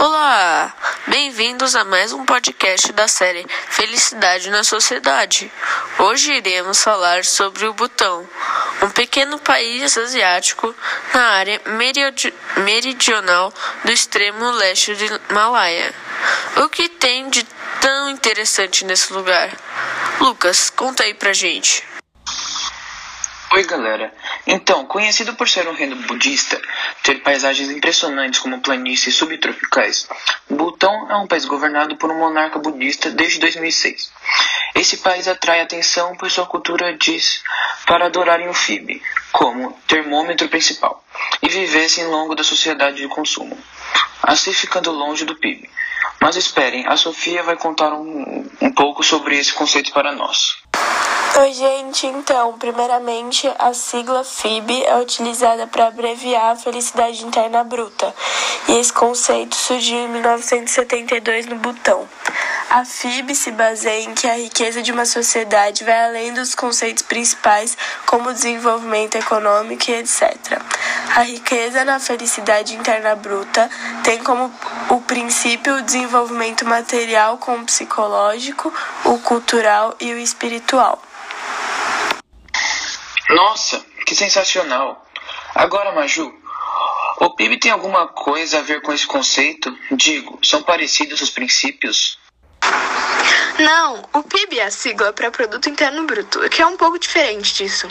Olá! Bem-vindos a mais um podcast da série Felicidade na Sociedade. Hoje iremos falar sobre o Butão, um pequeno país asiático na área meridional do extremo leste do Himalaia. O que tem de tão interessante nesse lugar? Lucas, conta aí pra gente. Oi, galera. Então, conhecido por ser um reino budista, ter paisagens impressionantes como planícies subtropicais, Butão é um país governado por um monarca budista desde 2006. Esse país atrai atenção por sua cultura diz para adorarem o FIB como termômetro principal e vivessem longo da sociedade de consumo, assim ficando longe do PIB. Mas esperem, a Sofia vai contar um, um pouco sobre esse conceito para nós. Oi, gente. Então, primeiramente, a sigla FIB é utilizada para abreviar a felicidade interna bruta, e esse conceito surgiu em 1972 no Butão. A FIB se baseia em que a riqueza de uma sociedade vai além dos conceitos principais, como desenvolvimento econômico e etc. A riqueza na felicidade interna bruta tem como o princípio o desenvolvimento material como psicológico, o cultural e o espiritual. Nossa, que sensacional! Agora, Maju, o PIB tem alguma coisa a ver com esse conceito? Digo, são parecidos os princípios? Não, o PIB é a sigla para Produto Interno Bruto, que é um pouco diferente disso.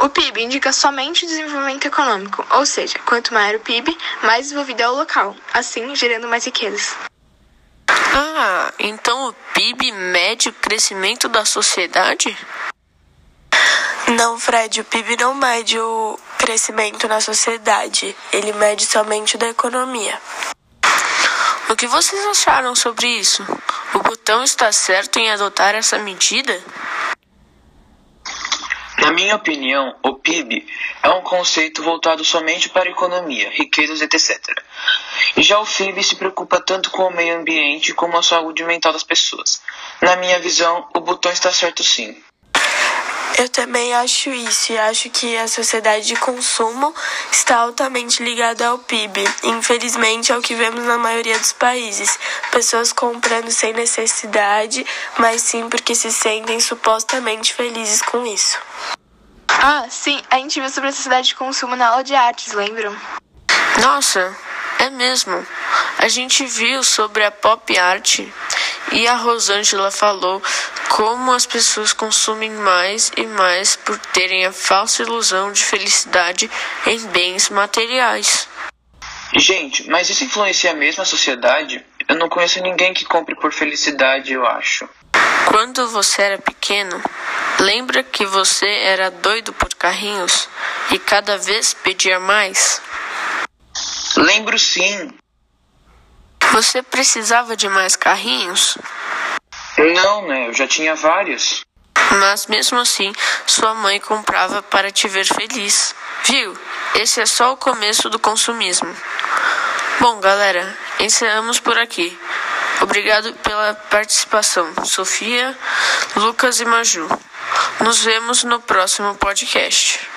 O PIB indica somente o desenvolvimento econômico, ou seja, quanto maior o PIB, mais desenvolvido é o local, assim gerando mais riquezas. Ah, então o PIB mede o crescimento da sociedade? Não, Fred, o PIB não mede o crescimento na sociedade, ele mede somente da economia. O que vocês acharam sobre isso? O botão está certo em adotar essa medida? Na minha opinião, o PIB é um conceito voltado somente para a economia, riquezas, etc. Já o FIB se preocupa tanto com o meio ambiente como a saúde mental das pessoas. Na minha visão, o botão está certo sim. Eu também acho isso e acho que a sociedade de consumo está altamente ligada ao PIB. Infelizmente é o que vemos na maioria dos países. Pessoas comprando sem necessidade, mas sim porque se sentem supostamente felizes com isso. Ah, sim, a gente viu sobre a sociedade de consumo na aula de artes, lembram? Nossa, é mesmo. A gente viu sobre a pop art e a Rosângela falou como as pessoas consumem mais e mais por terem a falsa ilusão de felicidade em bens materiais. Gente, mas isso influencia mesmo a sociedade? Eu não conheço ninguém que compre por felicidade, eu acho. Quando você era pequeno, lembra que você era doido por carrinhos e cada vez pedia mais? Lembro sim. Você precisava de mais carrinhos? Não, né? Eu já tinha vários. Mas mesmo assim, sua mãe comprava para te ver feliz. Viu? Esse é só o começo do consumismo. Bom, galera, encerramos por aqui. Obrigado pela participação, Sofia, Lucas e Maju. Nos vemos no próximo podcast.